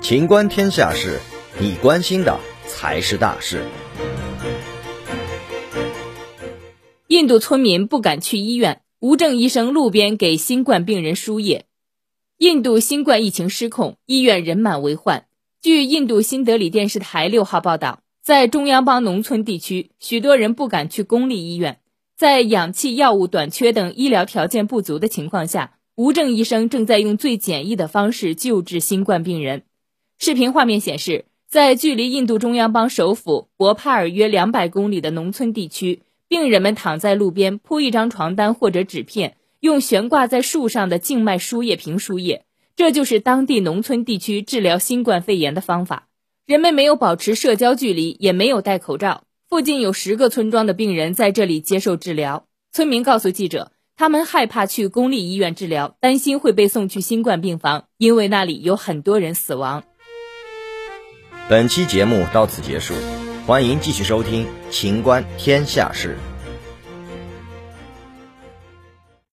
情观天下事，你关心的才是大事。印度村民不敢去医院，无证医生路边给新冠病人输液。印度新冠疫情失控，医院人满为患。据印度新德里电视台六号报道，在中央邦农村地区，许多人不敢去公立医院。在氧气、药物短缺等医疗条件不足的情况下，无证医生正在用最简易的方式救治新冠病人。视频画面显示，在距离印度中央邦首府博帕尔约两百公里的农村地区，病人们躺在路边铺一张床单或者纸片，用悬挂在树上的静脉输液瓶输液。这就是当地农村地区治疗新冠肺炎的方法。人们没有保持社交距离，也没有戴口罩。附近有十个村庄的病人在这里接受治疗。村民告诉记者，他们害怕去公立医院治疗，担心会被送去新冠病房，因为那里有很多人死亡。本期节目到此结束，欢迎继续收听《秦观天下事》。